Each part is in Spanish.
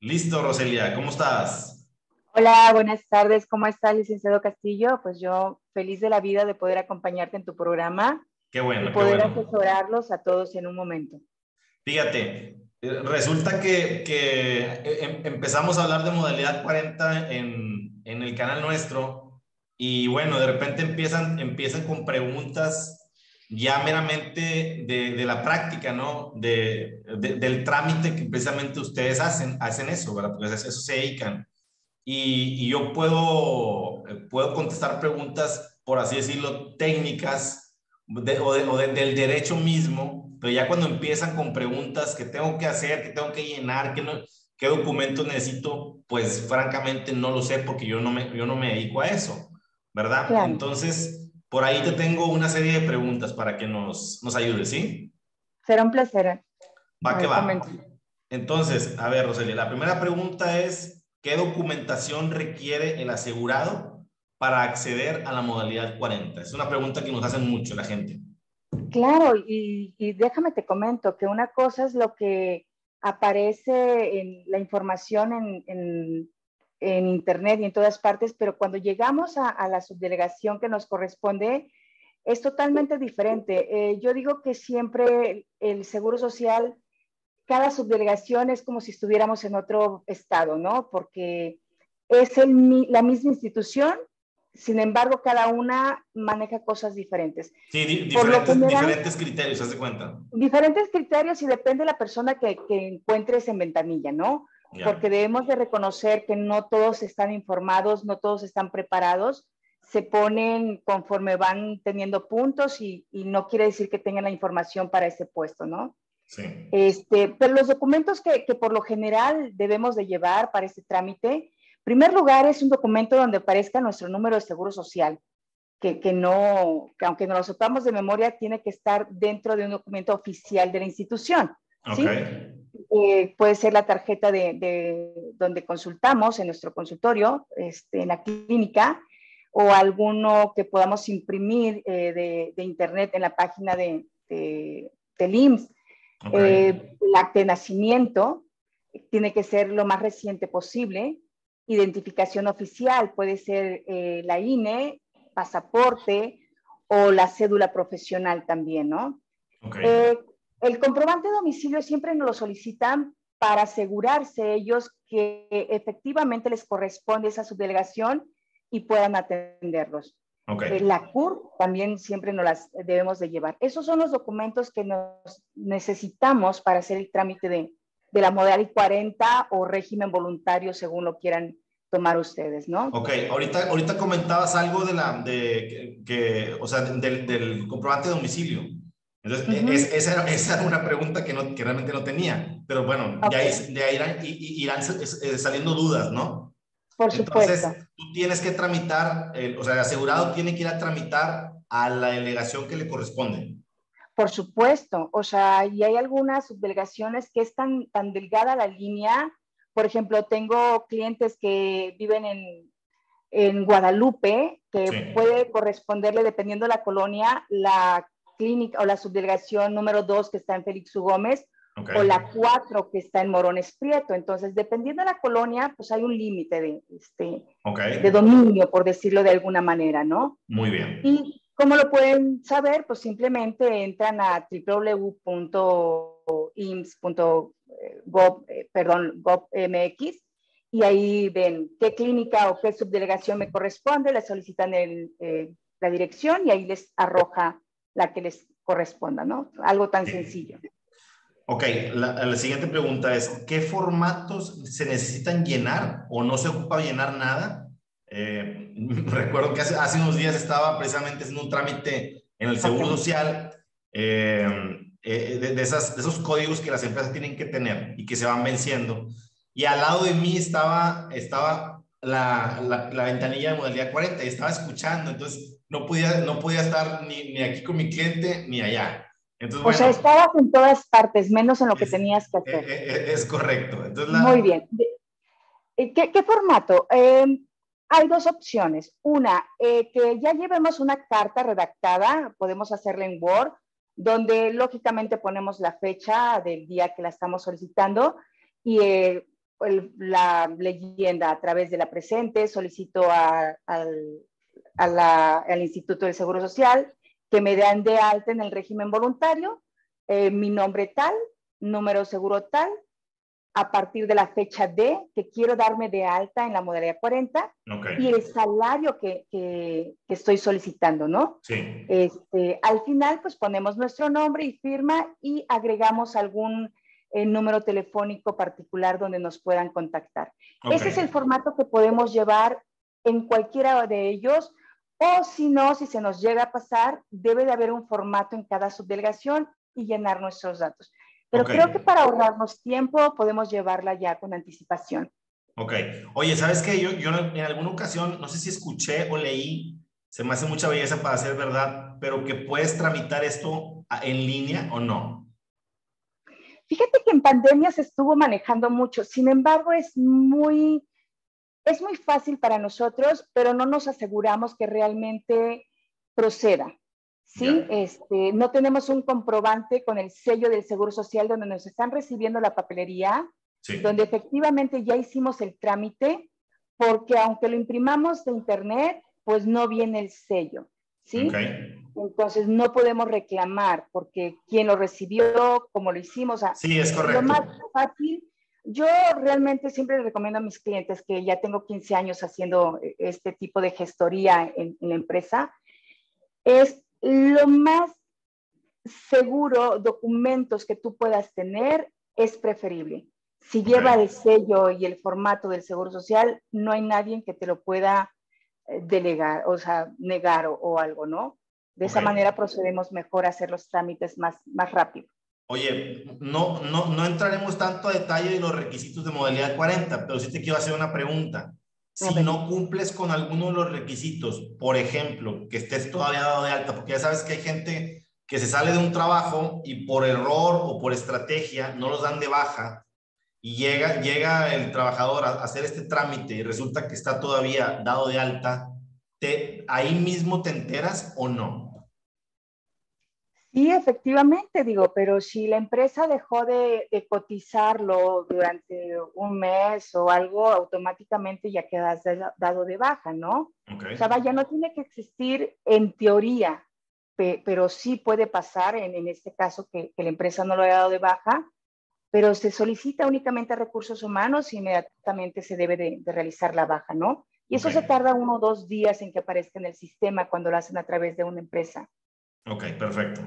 Listo, Roselia, ¿cómo estás? Hola, buenas tardes. ¿Cómo está, licenciado Castillo? Pues yo feliz de la vida de poder acompañarte en tu programa. Qué bueno. Y poder qué bueno. asesorarlos a todos en un momento. Fíjate, eh, resulta que, que eh, em- empezamos a hablar de modalidad 40 en, en el canal nuestro y bueno, de repente empiezan, empiezan con preguntas ya meramente de, de la práctica, ¿no? De, de- del trámite que precisamente ustedes hacen, hacen eso, ¿verdad? Porque eso se dedican. Y, y yo puedo, eh, puedo contestar preguntas, por así decirlo, técnicas o, de- o de- del derecho mismo, pero ya cuando empiezan con preguntas que tengo que hacer, que tengo que llenar, que no, qué documentos necesito, pues francamente no lo sé porque yo no me, yo no me dedico a eso, ¿verdad? Claro. Entonces, por ahí te tengo una serie de preguntas para que nos, nos ayudes, ¿sí? Será un placer. Va que va. Entonces, a ver, Roselia, la primera pregunta es, ¿qué documentación requiere el asegurado para acceder a la modalidad 40? Es una pregunta que nos hacen mucho la gente. Claro, y, y déjame te comento que una cosa es lo que aparece en la información en, en- en Internet y en todas partes, pero cuando llegamos a, a la subdelegación que nos corresponde, es totalmente diferente. Eh, yo digo que siempre el Seguro Social, cada subdelegación es como si estuviéramos en otro estado, ¿no? Porque es el la misma institución, sin embargo, cada una maneja cosas diferentes Sí, di- Por lo diferentes, general- diferentes criterios, haz de cuenta. diferentes criterios y depende de la persona que, que encuentres en ventanilla, ¿no? Porque debemos de reconocer que no todos están informados, no todos están preparados, se ponen conforme van teniendo puntos y, y no quiere decir que tengan la información para ese puesto, ¿no? Sí. Este, pero los documentos que, que por lo general debemos de llevar para este trámite, en primer lugar es un documento donde aparezca nuestro número de seguro social, que, que no, que aunque nos lo sepamos de memoria, tiene que estar dentro de un documento oficial de la institución. ¿sí? Ok. Eh, puede ser la tarjeta de, de donde consultamos en nuestro consultorio, este, en la clínica, o alguno que podamos imprimir eh, de, de internet en la página de, de, del IMSS. Eh, el acta de nacimiento tiene que ser lo más reciente posible. Identificación oficial puede ser eh, la INE, pasaporte o la cédula profesional también, ¿no? ok. El comprobante de domicilio siempre nos lo solicitan para asegurarse ellos que efectivamente les corresponde esa subdelegación y puedan atenderlos. ok. Eh, La CUR también siempre nos las debemos de llevar. Esos son los documentos que nos necesitamos para hacer el trámite de, de la modalidad 40 o régimen voluntario, según lo quieran tomar ustedes, ¿no? Ok, ahorita, ahorita comentabas algo de la, de, que, que, o sea, del, del comprobante de domicilio. Entonces, Ujú. es- esa, era, esa era una pregunta que, no, que realmente no tenía, pero bueno, Ok. de ahí, de ahí irán, irán eh, saliendo dudas, ¿no? Por Entonces, supuesto. tú tienes que tramitar, el- o sea, el asegurado tiene que ir a tramitar a la delegación que le corresponde. Por supuesto, o sea, y hay algunas subdelegaciones que es tan, tan delgada la línea. Por ejemplo, tengo clientes que viven en, en Guadalupe, que Sí. puede corresponderle, dependiendo de la colonia, la clínica o la subdelegación número 2 que está en Félix U. Gómez Ok. o la 4 que está en Morones Prieto. Entonces, dependiendo de la colonia, pues hay un límite de, este, Ok. de dominio, por decirlo de alguna manera, ¿no? Muy bien. ¿Y cómo lo pueden saber? Pues simplemente entran a www.ims.gov, eh, perdón, gov.mx y ahí ven qué clínica o qué subdelegación me corresponde, le solicitan el, eh, la dirección y ahí les arroja la que les corresponda, ¿no? Algo tan sencillo. Ok, la, la siguiente pregunta es, ¿qué formatos se necesitan llenar o no se ocupa llenar nada? Eh, recuerdo que hace, hace unos días estaba precisamente haciendo un trámite en el Seguro. Social eh, eh, de, de esas, de esos códigos que las empresas tienen que tener y que se van venciendo. Y al lado de mí estaba, estaba la, la, la ventanilla de modalidad 40 y estaba escuchando, entonces no podía, no podía estar ni, ni aquí con mi cliente ni allá. Entonces, O sea, estabas en todas partes, menos en lo que es- tenías que hacer. eh, eh, Es correcto. Entonces, la- Muy bien. Eh, ¿Qué, qué formato? Eh, hay dos opciones. Una, eh, que ya llevemos una carta redactada, podemos hacerla en Word, donde lógicamente ponemos la fecha del día que la estamos solicitando y eh, la leyenda a través de la presente, solicito al, al, Instituto del Seguro Social que me den de alta en el régimen voluntario, eh, mi nombre tal, número seguro tal, a partir de la fecha de que quiero darme de alta en la modalidad 40 y el salario que, que, estoy solicitando, ¿no? Sí. Este, al final, pues ponemos nuestro nombre y firma y agregamos algún eh, número telefónico particular donde nos puedan contactar. Ese es el formato que podemos llevar en cualquiera de ellos o si no, si se nos llega a pasar, debe de haber un formato en cada subdelegación y llenar nuestros datos. Pero creo que para ahorrarnos tiempo podemos llevarla ya con anticipación. Ok. Oye, ¿sabes qué? Yo, yo en alguna ocasión, no sé si escuché o leí, se me hace mucha belleza para ser verdad, pero que puedes tramitar esto en línea o no. Fíjate que en pandemia se estuvo manejando mucho, sin embargo es muy, es muy fácil para nosotros, pero no nos aseguramos que realmente proceda. ¿sí? Este, no tenemos un comprobante con el sello del Seguro Social donde nos están recibiendo la papelería, donde efectivamente ya hicimos el trámite, porque aunque lo imprimamos de internet, pues no viene el sello, ¿sí? Entonces no podemos reclamar porque quién lo recibió, cómo lo hicimos. sí, es correcto. Lo más fácil, yo realmente siempre recomiendo a mis clientes que ya tengo 15 años haciendo este tipo de gestoría en, en la empresa, es lo más seguro documentos que tú puedas tener es preferible. Si lleva el sello y el formato del Seguro Social, no hay nadie que te lo pueda delegar, o sea, negar o, algo, ¿no? De esa manera procedemos mejor a hacer los trámites más, más rápido. Oye, no, no, no entraremos tanto a detalle en los requisitos de modalidad 40, pero sí te quiero hacer una pregunta. Si no cumples con alguno de los requisitos, por ejemplo, que estés todavía dado de alta, porque ya sabes que hay gente que se sale de un trabajo y por error o por estrategia no los dan de baja y llega, llega el trabajador a hacer este trámite y resulta que está todavía dado de alta, te, ¿ahí mismo te enteras o no? Sí, efectivamente, digo, pero si la empresa dejó de, cotizarlo durante un mes o algo, automáticamente ya quedas dado de baja, ¿no? O sea, vaya, no tiene que existir en teoría, pero sí puede pasar en, este caso que, la empresa no lo haya dado de baja, pero se solicita únicamente a recursos humanos y inmediatamente se debe de, realizar la baja, ¿no? Y eso se tarda uno o dos días en que aparezca en el sistema cuando lo hacen a través de una empresa. Ok, perfecto.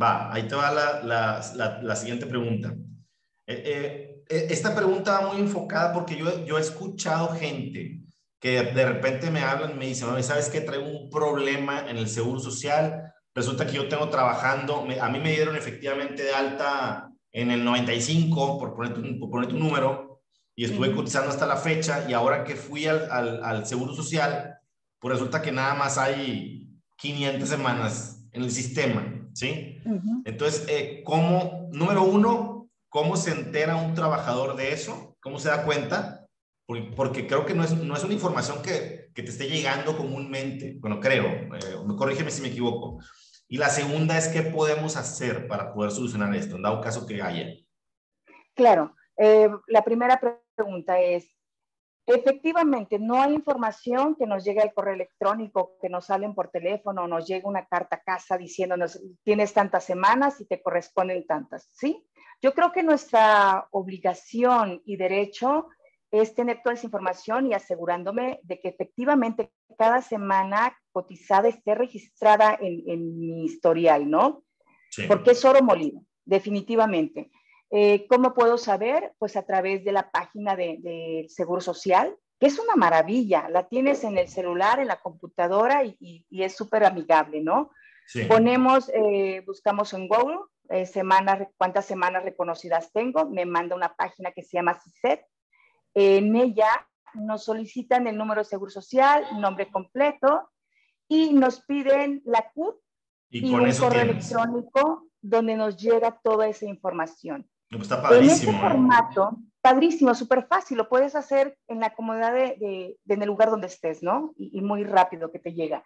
Va, ahí te va la, la, la, siguiente pregunta. Eh, eh, eh, esta pregunta va muy enfocada porque yo, yo he escuchado gente que de repente me hablan y me dicen, ¿sabes qué? Traigo un problema en el seguro social. Resulta que yo tengo trabajando, a mí me dieron efectivamente de alta en el 95, por ponerte un, por ponerte un número, y estuve cotizando hasta la fecha, y ahora que fui al, al, al seguro social, pues resulta que nada más hay 500 semanas en el sistema, ¿sí? Entonces, eh, ¿cómo, número uno, cómo se entera un trabajador de eso? ¿Cómo se da cuenta? Porque, creo que no es, no es una información que, que, te esté llegando comúnmente, bueno, creo, eh, corrígeme si me equivoco. Y la segunda es, ¿qué podemos hacer para poder solucionar esto, en dado caso que haya? Claro, eh, la primera pregunta es, Efectivamente, no hay información que nos llegue al correo electrónico, que nos salen por teléfono, nos llega una carta a casa diciéndonos, tienes tantas semanas y te corresponden tantas, ¿sí? Yo creo que nuestra obligación y derecho es tener toda esa información y asegurándome de que efectivamente cada semana cotizada esté registrada en, mi historial, ¿no? Sí. Porque es oro molido, definitivamente. Eh, ¿Cómo puedo saber? Pues a través de la página del de Seguro Social, que es una maravilla. La tienes en el celular, en la computadora y, es súper amigable, ¿no? Ponemos, eh, buscamos en Google, eh, semanas, cuántas semanas reconocidas tengo, me manda una página que se llama CISET. En ella nos solicitan el número de seguro social, nombre completo y nos piden la CUT y, un correo electrónico donde nos llega toda esa información. Pues está padrísimo. En este formato, padrísimo, súper fácil, lo puedes hacer en la comodidad de, en el lugar donde estés, ¿no? Y, muy rápido que te llega.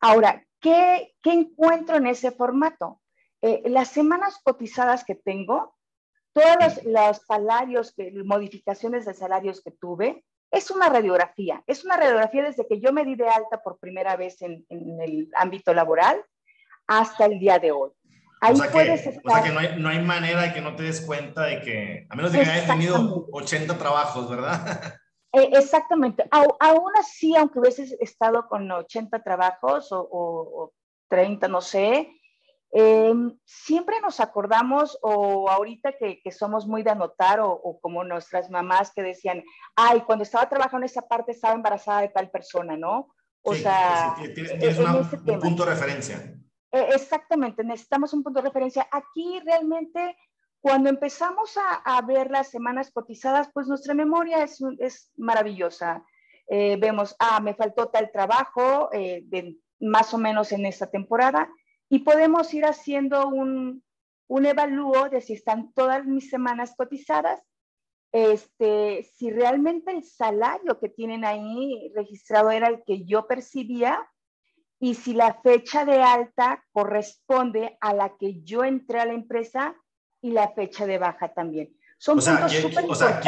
Ahora, ¿qué, ¿qué, encuentro en ese formato? Eh, las semanas cotizadas que tengo todos los, salarios, que, modificaciones de salarios que tuve, es una radiografía. Es una radiografía desde que yo me di de alta por primera vez en, el ámbito laboral hasta el día de hoy. Ahí o sea puedes que, estar... O sea que no hay, no hay, manera de que no te des cuenta de que, a menos de que hayas tenido 80 trabajos, ¿verdad? Eh, exactamente. aún así, aunque hubieses estado con 80 trabajos o, o 30, no sé, Em, siempre nos acordamos, o ahorita que, somos muy de anotar, o, como nuestras mamás que decían, ay, cuando estaba trabajando en esa parte estaba embarazada de tal persona, ¿no? O sea, tienes, un punto de referencia. E, exactamente, necesitamos un punto de referencia. Aquí realmente, cuando empezamos a, ver las semanas cotizadas, pues nuestra memoria es, es maravillosa. Eh, vemos, ah, me faltó tal trabajo, eh, de, más o menos en esta temporada, y podemos ir haciendo un, un evalúo de si están todas mis semanas cotizadas, este, si realmente el salario que tienen ahí registrado era el que yo percibía y si la fecha de alta corresponde a la que yo entré a la empresa y la fecha de baja también. Son o sea, o sea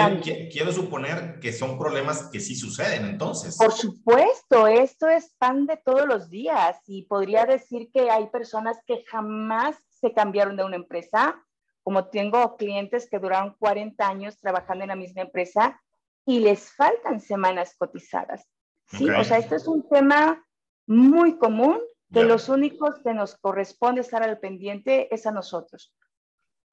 quiero, suponer que son problemas que sí suceden entonces. Por supuesto, esto es pan de todos los días y podría decir que hay personas que jamás se cambiaron de una empresa, como tengo clientes que duraron 40 años trabajando en la misma empresa y les faltan semanas cotizadas. Sí, o sea, esto es un tema muy común que los únicos que nos corresponde estar al pendiente es a nosotros.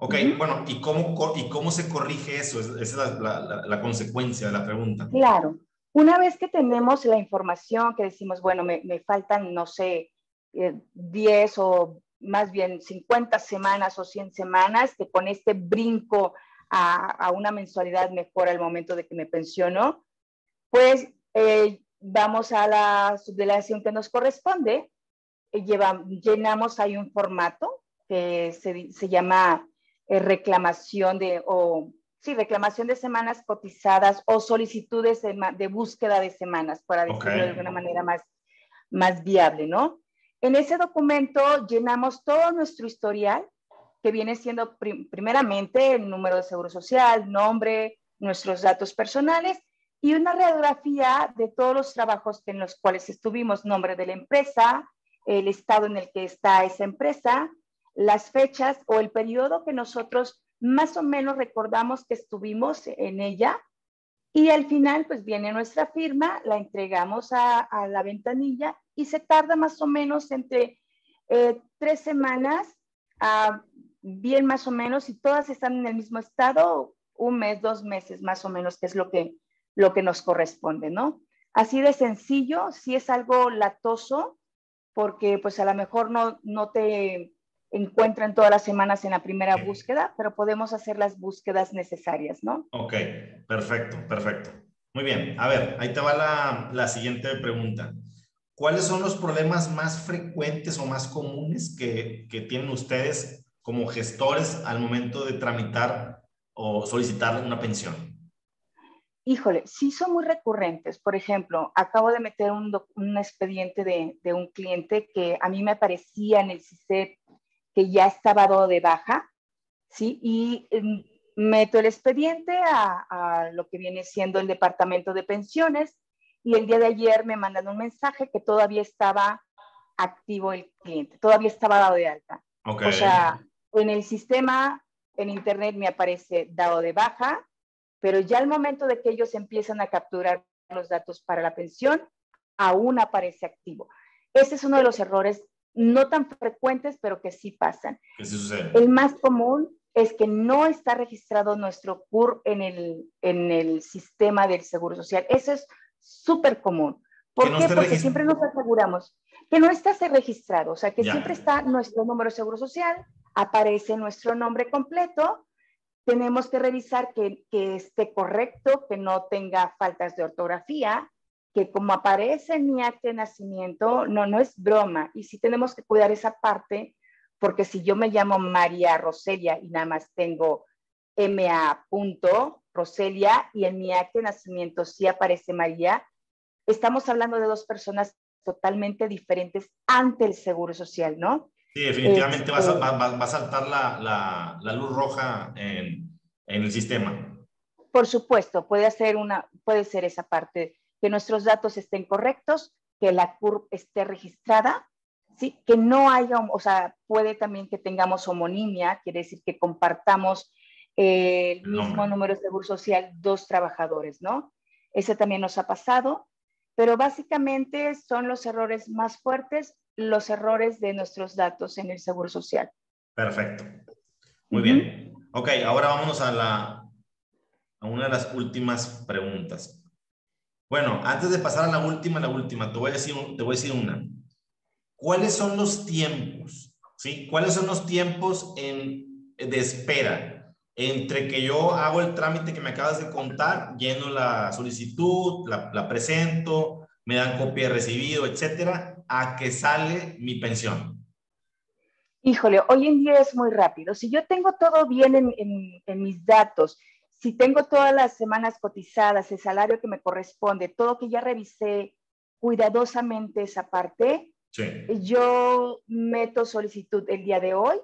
Ok, bueno, ¿y cómo, ¿y cómo se corrige eso? Esa es la, la, consecuencia de la pregunta. Claro, una vez que tenemos la información, que decimos, bueno, me, me faltan, no sé, 10 eh, o más bien 50 semanas o 100 semanas, que con este brinco a, a una mensualidad mejor al momento de que me pensiono, pues eh, vamos a la subdelegación que nos corresponde, eh, lleva, llenamos ahí un formato que se, se llama eh, reclamación de, o sí, reclamación de semanas cotizadas o solicitudes de, búsqueda de semanas, para decirlo de alguna manera más, más viable, ¿no? En ese documento llenamos todo nuestro historial, que viene siendo primeramente el número de seguro social, nombre, nuestros datos personales y una radiografía de todos los trabajos en los cuales estuvimos, nombre de la empresa, el estado en el que está esa empresa, las fechas o el periodo que nosotros más o menos recordamos que estuvimos en ella y al final pues viene nuestra firma, la entregamos a, la ventanilla y se tarda más o menos entre eh, tres semanas, bien más o menos, y todas están en el mismo estado, un mes, dos meses más o menos, que es lo que, lo que nos corresponde, ¿no? Así de sencillo, si es algo latoso, porque pues a lo mejor no, no te encuentran todas las semanas en la primera búsqueda, pero podemos hacer las búsquedas necesarias, ¿no? Ok, perfecto, perfecto. Muy bien, a ver, ahí te va la, la siguiente pregunta. ¿Cuáles son los problemas más frecuentes o más comunes que, que tienen ustedes como gestores al momento de tramitar o solicitar una pensión? Híjole, sí son muy recurrentes. Por ejemplo, acabo de meter un, un expediente de, de, un cliente que a mí me aparecía en el CISET que ya estaba dado de baja, ¿sí? Y em, meto el expediente a, lo que viene siendo el departamento de pensiones y el día de ayer me mandan un mensaje que todavía estaba activo el cliente, todavía estaba dado de alta. O sea, en el sistema, en internet me aparece dado de baja, pero ya al momento de que ellos empiezan a capturar los datos para la pensión, aún aparece activo. Ese es uno de los errores no tan frecuentes, pero que sí pasan. El más común es que no está registrado nuestro CUR en el, en el sistema del Seguro Social. Eso es súper común. ¿Por qué? Porque siempre nos aseguramos que no está registrado, o sea, que siempre está nuestro número de Seguro Social, aparece nuestro nombre completo, tenemos que revisar que, que esté correcto, que no tenga faltas de ortografía, que como aparece en mi acta de nacimiento, no, no es broma. Y sí tenemos que cuidar esa parte, porque si yo me llamo María Roselia y nada más tengo MA. Roselia y en mi acta de nacimiento sí aparece María, estamos hablando de dos personas totalmente diferentes ante el Seguro Social, ¿no? Sí, definitivamente va, a, este, saltar la, la, la, luz roja en, en el sistema. Por supuesto, puede, hacer una, puede ser esa parte, que nuestros datos estén correctos, que la CURP esté registrada, ¿sí? que no haya, o sea, puede también que tengamos homonimia, quiere decir que compartamos eh, el mismo número de seguro social dos trabajadores, ¿no? Ese también nos ha pasado, pero básicamente son los errores más fuertes, los errores de nuestros datos en el seguro social. Perfecto. Muy bien. Ok, ahora vámonos a, la, a una de las últimas preguntas. Bueno, antes de pasar a la última, la última, te voy a decir, te voy a decir una. ¿Cuáles son los tiempos? ¿Sí? ¿Cuáles son los tiempos en, de espera entre que yo hago el trámite que me acabas de contar, lleno la solicitud, la, presento, me dan copia de recibido, etcétera, a que sale mi pensión? Híjole, hoy en día es muy rápido. Si yo tengo todo bien en, en, en mis datos, si tengo todas las semanas cotizadas, el salario que me corresponde, todo que ya revisé cuidadosamente esa parte, yo meto solicitud el día de hoy.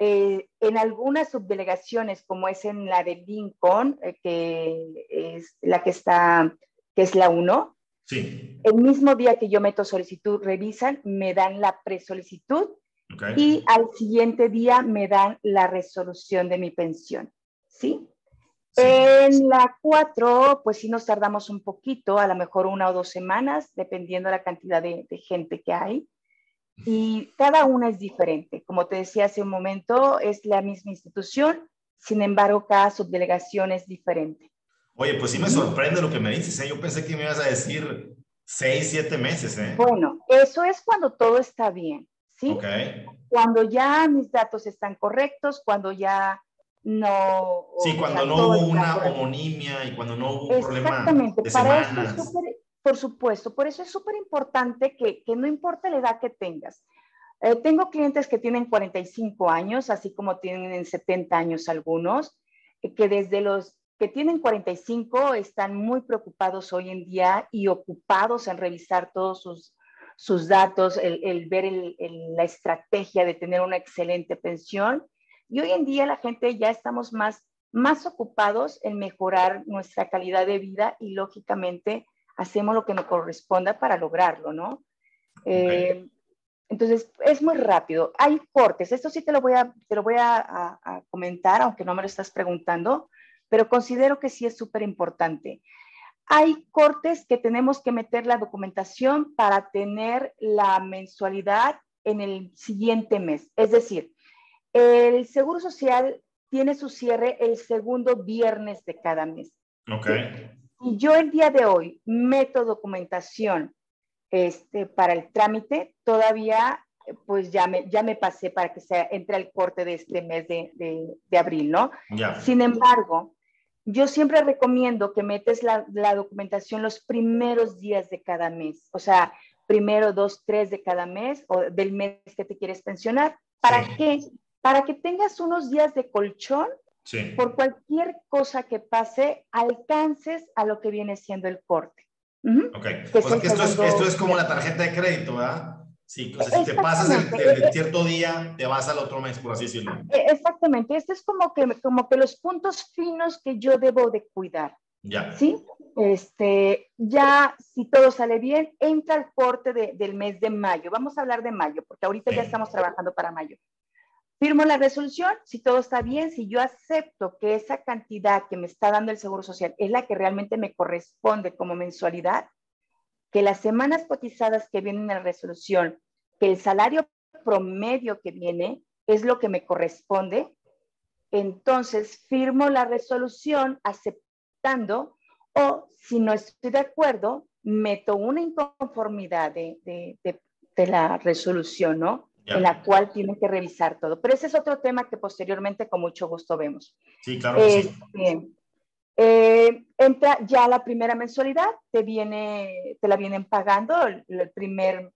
Eh, en algunas subdelegaciones, como es en la de Lincoln, eh, que es la que está, que es la 1, sí. el mismo día que yo meto solicitud, revisan, me dan la presolicitud y al siguiente día me dan la resolución de mi pensión. ¿Sí? En la 4, pues sí nos tardamos un poquito, a lo mejor una o dos semanas, dependiendo de la cantidad de, gente que hay. Y cada una es diferente. Como te decía hace un momento, es la misma institución, sin embargo, cada subdelegación es diferente. Oye, pues sí me sorprende lo que me dices. ¿eh? Yo pensé que me ibas a decir seis, siete meses. ¿eh? Bueno, eso es cuando todo está bien, ¿sí? Okay. Cuando ya mis datos están correctos, cuando ya no... Sí, cuando no hubo una homonimia y cuando no hubo un problema de para Eso es super, por supuesto, por eso es súper importante que, que, no importa la edad que tengas. Eh, tengo clientes que tienen 45 años, así como tienen 70 años algunos, eh, que desde los que tienen 45 están muy preocupados hoy en día y ocupados en revisar todos sus, sus datos, el, el ver el, la estrategia de tener una excelente pensión y hoy en día la gente ya estamos más, más ocupados en mejorar nuestra calidad de vida y lógicamente hacemos lo que nos corresponda para lograrlo, ¿no? Eh, entonces, es muy rápido. Hay cortes, esto sí te lo voy, a, te lo voy a, a comentar, aunque no me lo estás preguntando, pero considero que sí es súper importante. Hay cortes que tenemos que meter la documentación para tener la mensualidad en el siguiente mes. Es decir, el Seguro Social tiene su cierre el segundo viernes de cada mes. Ok. Y yo el día de hoy meto documentación este, para el trámite, todavía pues ya me, ya me pasé para que se entre al corte de este mes de, de, abril, ¿no? Ya. Sin embargo, yo siempre recomiendo que metes la, la, documentación los primeros días de cada mes, o sea, primero, dos, tres de cada mes o del mes que te quieres pensionar. ¿Para sí. qué? Para que tengas unos días de colchón sí. por cualquier cosa que pase, alcances a lo que viene siendo el corte. Uh -huh. Ok, o sea que esto es, esto es, como la tarjeta de crédito, ¿verdad? Sí, o sea, si te pasas el, el, cierto día, te vas al otro mes, por así decirlo. E, exactamente, este es como que, como que los puntos finos que yo debo de cuidar. Ya. ¿Sí? Este, ya, si todo sale bien, entra el corte de, del mes de mayo. Vamos a hablar de mayo, porque ahorita sí. ya estamos trabajando para mayo. Firmo la resolución, si todo está bien, si yo acepto que esa cantidad que me está dando el Seguro Social es la que realmente me corresponde como mensualidad, que las semanas cotizadas que vienen en la resolución, que el salario promedio que viene es lo que me corresponde, entonces firmo la resolución aceptando o si no estoy de acuerdo, meto una inconformidad de, de, de, de la resolución, ¿no? En la cual tienen que revisar todo. Pero ese es otro tema que posteriormente con mucho gusto vemos. Sí, claro. Que este, sí. eh, entra ya la primera mensualidad, te, viene, te la vienen pagando el, el primer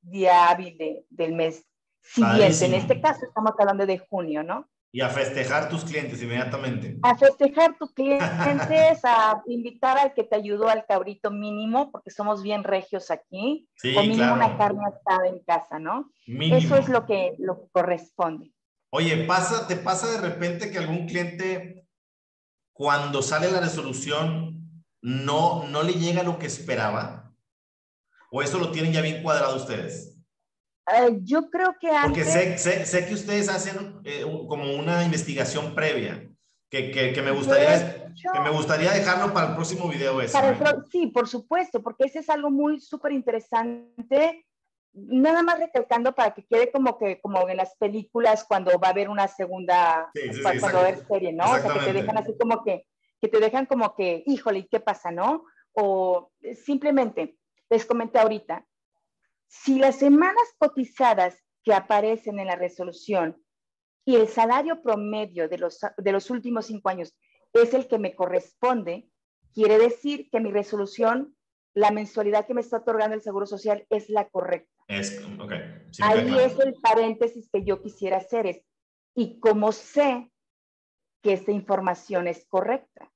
día hábil de, del mes siguiente. Padrísimo. En este caso estamos hablando de junio, ¿no? Y a festejar tus clientes inmediatamente. A festejar tus clientes, a invitar al que te ayudó al cabrito mínimo, porque somos bien regios aquí. Sí, o mínimo claro. una carne asada en casa, ¿no? Mínimo. Eso es lo que, lo que corresponde. Oye, pasa, ¿te pasa de repente que algún cliente cuando sale la resolución no, no le llega lo que esperaba? ¿O eso lo tienen ya bien cuadrado ustedes? Eh, yo creo que antes... Porque sé, sé, sé que ustedes hacen eh, como una investigación previa, que, que, que me gustaría, que me gustaría dejarlo para el próximo video. Eso, ¿eh? Sí, por supuesto, porque ese es algo muy súper interesante. Nada más recalcando para que quede como que como en las películas cuando va a haber una segunda, sí, sí, cuando, va a haber serie, ¿no? O sea, que te dejan así como que, que te dejan como que, híjole, ¿qué pasa, no? O simplemente, les comenté ahorita, si las semanas cotizadas que aparecen en la resolución y el salario promedio de los, de los últimos cinco años es el que me corresponde, quiere decir que mi resolución, la mensualidad que me está otorgando el Seguro Social es la correcta. Es, okay. Ahí es el paréntesis que yo quisiera hacer. Es, y como sé que esta información es correcta,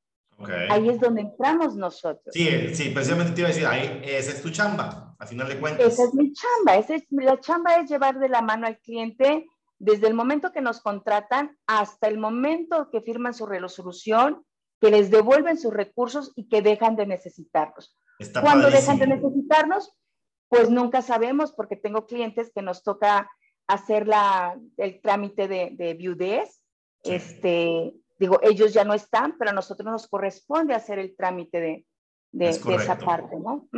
Ahí es donde entramos nosotros. Sí, sí, precisamente te iba a decir, ahí, esa es tu chamba, a final de cuentas. Esa es mi chamba, esa es, la chamba es llevar de la mano al cliente desde el momento que nos contratan hasta el momento que firman su resolución, que les devuelven sus recursos y que dejan de necesitarlos. Cuando dejan de necesitarnos, pues nunca sabemos porque tengo clientes que nos toca hacer la, el trámite de, de viudez, este, digo, ellos ya no están, pero a nosotros nos corresponde hacer el trámite de, de, esa parte, ¿no?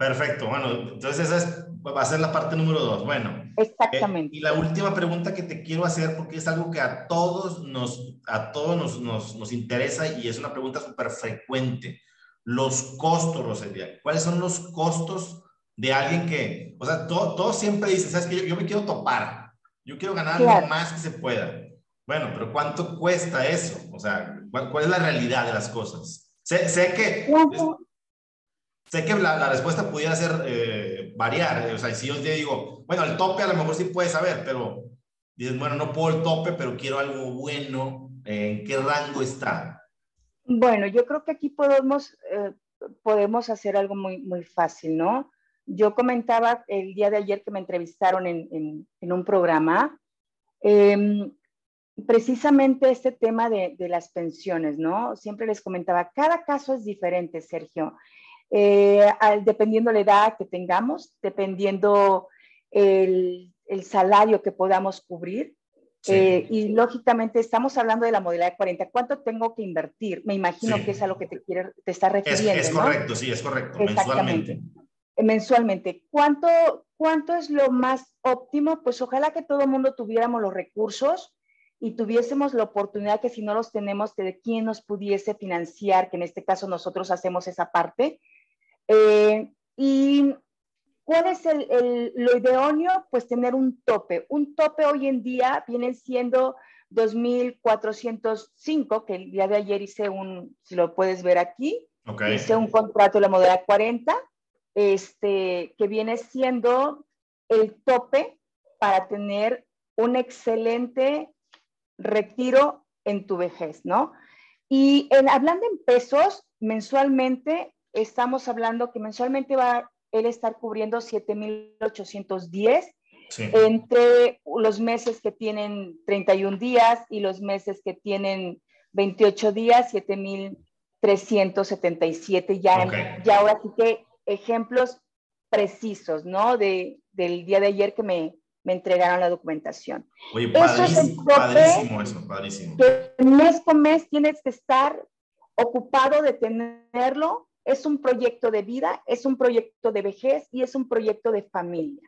Perfecto, bueno, entonces esa es, va a ser la parte número dos. Bueno, exactamente. Eh, y la última pregunta que te quiero hacer, porque es algo que a todos nos, a todos nos, nos, nos interesa y es una pregunta súper frecuente. Los costos, Roselia. ¿Cuáles son los costos de alguien que, o sea, todos todo siempre dicen, sabes que yo, me quiero topar, yo quiero ganar lo más que se pueda. Bueno, pero ¿cuánto cuesta eso? O sea, ¿cuál, es la realidad de las cosas? Sé, sé que... sé que la, la, respuesta pudiera ser eh, variar. O sea, si yo te digo, bueno, el tope a lo mejor sí puedes saber, pero dices, bueno, no puedo el tope, pero quiero algo bueno. ¿En qué rango está? Bueno, yo creo que aquí podemos, eh, podemos hacer algo muy, muy fácil, ¿no? Yo comentaba el día de ayer que me entrevistaron en, en, en un programa. Eh, precisamente este tema de, las pensiones, ¿no? Siempre les comentaba, cada caso es diferente, Sergio, eh, dependiendo la edad que tengamos, dependiendo el, salario que podamos cubrir. Eh, y lógicamente estamos hablando de la modalidad de 40. ¿Cuánto tengo que invertir? Me imagino que es a lo que te, quiere, te está refiriendo. Es, es correcto, sí, es correcto, mensualmente. Mensualmente. ¿Cuánto, ¿Cuánto es lo más óptimo? Pues ojalá que todo el mundo tuviéramos los recursos y tuviésemos la oportunidad que si no los tenemos, de quién nos pudiese financiar, que en este caso nosotros hacemos esa parte. Eh, y ¿Cuál es el, lo idóneo? Pues tener un tope. Un tope hoy en día viene siendo 2.405, que el día de ayer hice un, si lo puedes ver aquí, hice un contrato de la modalidad 40, este, que viene siendo el tope para tener un excelente retiro en tu vejez, ¿no? Y en, hablando en pesos, mensualmente, estamos hablando que mensualmente va él estar cubriendo 7.810 entre los meses que tienen 31 días y los meses que tienen 28 días, 7.377. Ya, ya ahora sí que ejemplos precisos, ¿no? De, del día de ayer que me, me entregaron la documentación. Oye, padrísimo, padrísimo eso, padrísimo. Que mes con mes tienes que estar ocupado de tenerlo. Es un proyecto de vida, es un proyecto de vejez y es un proyecto de familia.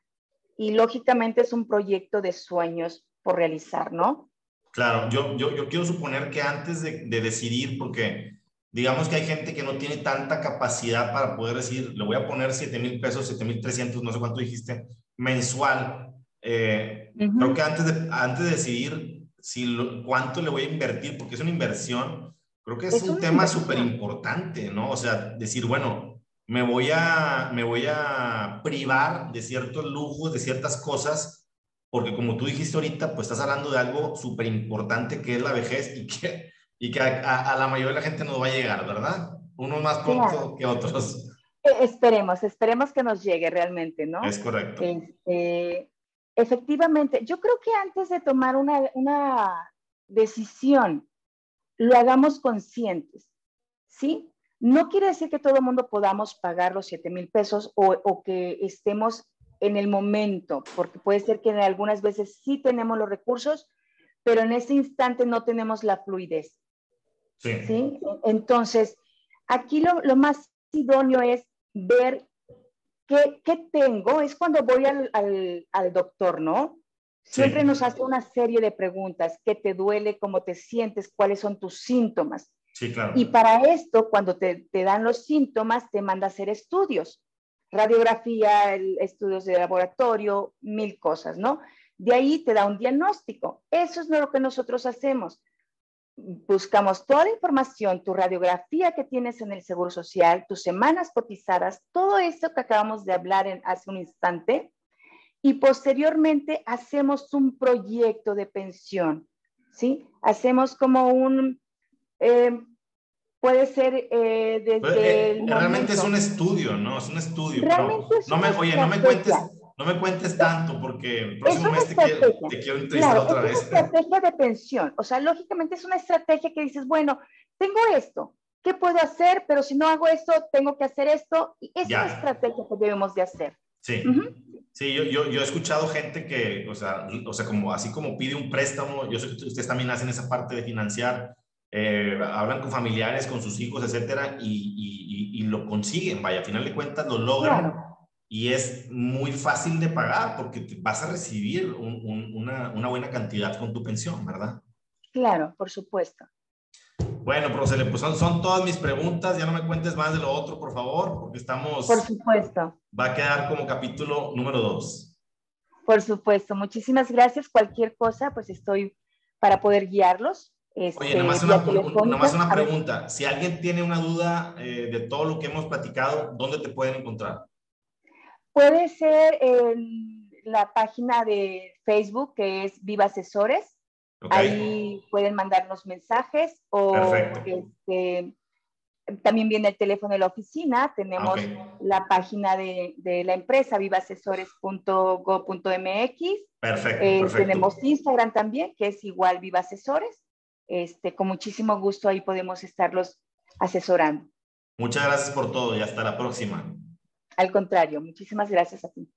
Y lógicamente es un proyecto de sueños por realizar, ¿no? Claro, yo, yo, yo quiero suponer que antes de, de decidir, porque digamos que hay gente que no tiene tanta capacidad para poder decir, le voy a poner 7 mil pesos, 7 mil 300, no sé cuánto dijiste, mensual eh, creo que antes de, antes de decidir si cuánto le voy a invertir, porque es una inversión, creo que es, un tema súper importante, ¿no? O sea, decir, bueno, me voy, a, me voy a privar de ciertos lujos, de ciertas cosas, porque como tú dijiste ahorita, pues estás hablando de algo súper importante que es la vejez y que, y que a, la mayoría de la gente no va a llegar, ¿verdad? Uno más pronto que otros. Eh, esperemos, esperemos que nos llegue realmente, ¿no? Es correcto. Este, Efectivamente, yo creo que antes de tomar una, decisión, lo hagamos conscientes, ¿sí? No quiere decir que todo el mundo podamos pagar los 7 mil pesos o, o, que estemos en el momento, porque puede ser que algunas veces sí tenemos los recursos, pero en ese instante no tenemos la fluidez. Sí. Entonces, aquí lo, lo, más idóneo es ver qué, qué tengo, es cuando voy al, al, al doctor, ¿no? Siempre nos hace una serie de preguntas, ¿qué te duele? ¿Cómo te sientes? ¿Cuáles son tus síntomas? Sí, claro. Y para esto, cuando te, te dan los síntomas, te manda a hacer estudios radiografía, estudios de laboratorio, mil cosas, ¿no? De ahí te da un diagnóstico. Eso es lo que nosotros hacemos. Buscamos toda la información, tu radiografía que tienes en el Seguro Social, tus semanas cotizadas, todo eso que acabamos de hablar en, hace un instante, y posteriormente hacemos un proyecto de pensión, ¿sí? Hacemos como un, eh, puede ser eh, desde pues, eh, el realmente es un estudio no es un estudio pero no me oye no me cuentes no me cuentes tanto porque el próximo mes te quiero, te quiero, entrevistar claro, otra es vez. una estrategia de pensión. O sea lógicamente es una estrategia que dices bueno tengo esto qué puedo hacer pero si no hago esto tengo que hacer esto y es ya. una estrategia que debemos de hacer. Sí. Uh -huh. Sí, yo, yo, yo, he escuchado gente que, o sea, o sea, como, así como pide un préstamo, yo sé que ustedes también hacen esa parte de financiar, eh, hablan con familiares, con sus hijos, etcétera, y, y, y, lo consiguen, vaya, a final de cuentas lo logran. Claro. Y es muy fácil de pagar porque vas a recibir un, un, una, una, buena cantidad con tu pensión, ¿verdad? Claro, por supuesto. Bueno, Procele, pues son, son todas mis preguntas. Ya no me cuentes más de lo otro, por favor, porque estamos. Por supuesto. Va a quedar como capítulo número dos. Por supuesto. Muchísimas gracias. Cualquier cosa, pues estoy para poder guiarlos. Este, Oye, nomás una, un, nomás una pregunta. Si alguien tiene una duda eh, de todo lo que hemos platicado, ¿dónde te pueden encontrar? Puede ser en la página de Facebook que es Viva Asesores. Okay. Ahí pueden mandarnos mensajes o este, también viene el teléfono de la oficina. Tenemos okay. la página de, de la empresa vivaasesores.go.mx. Perfecto, eh, perfecto. Tenemos Instagram también, que es igual Viva Asesores. Este, con muchísimo gusto ahí podemos estarlos asesorando. Muchas gracias por todo y hasta la próxima. Al contrario, muchísimas gracias a ti.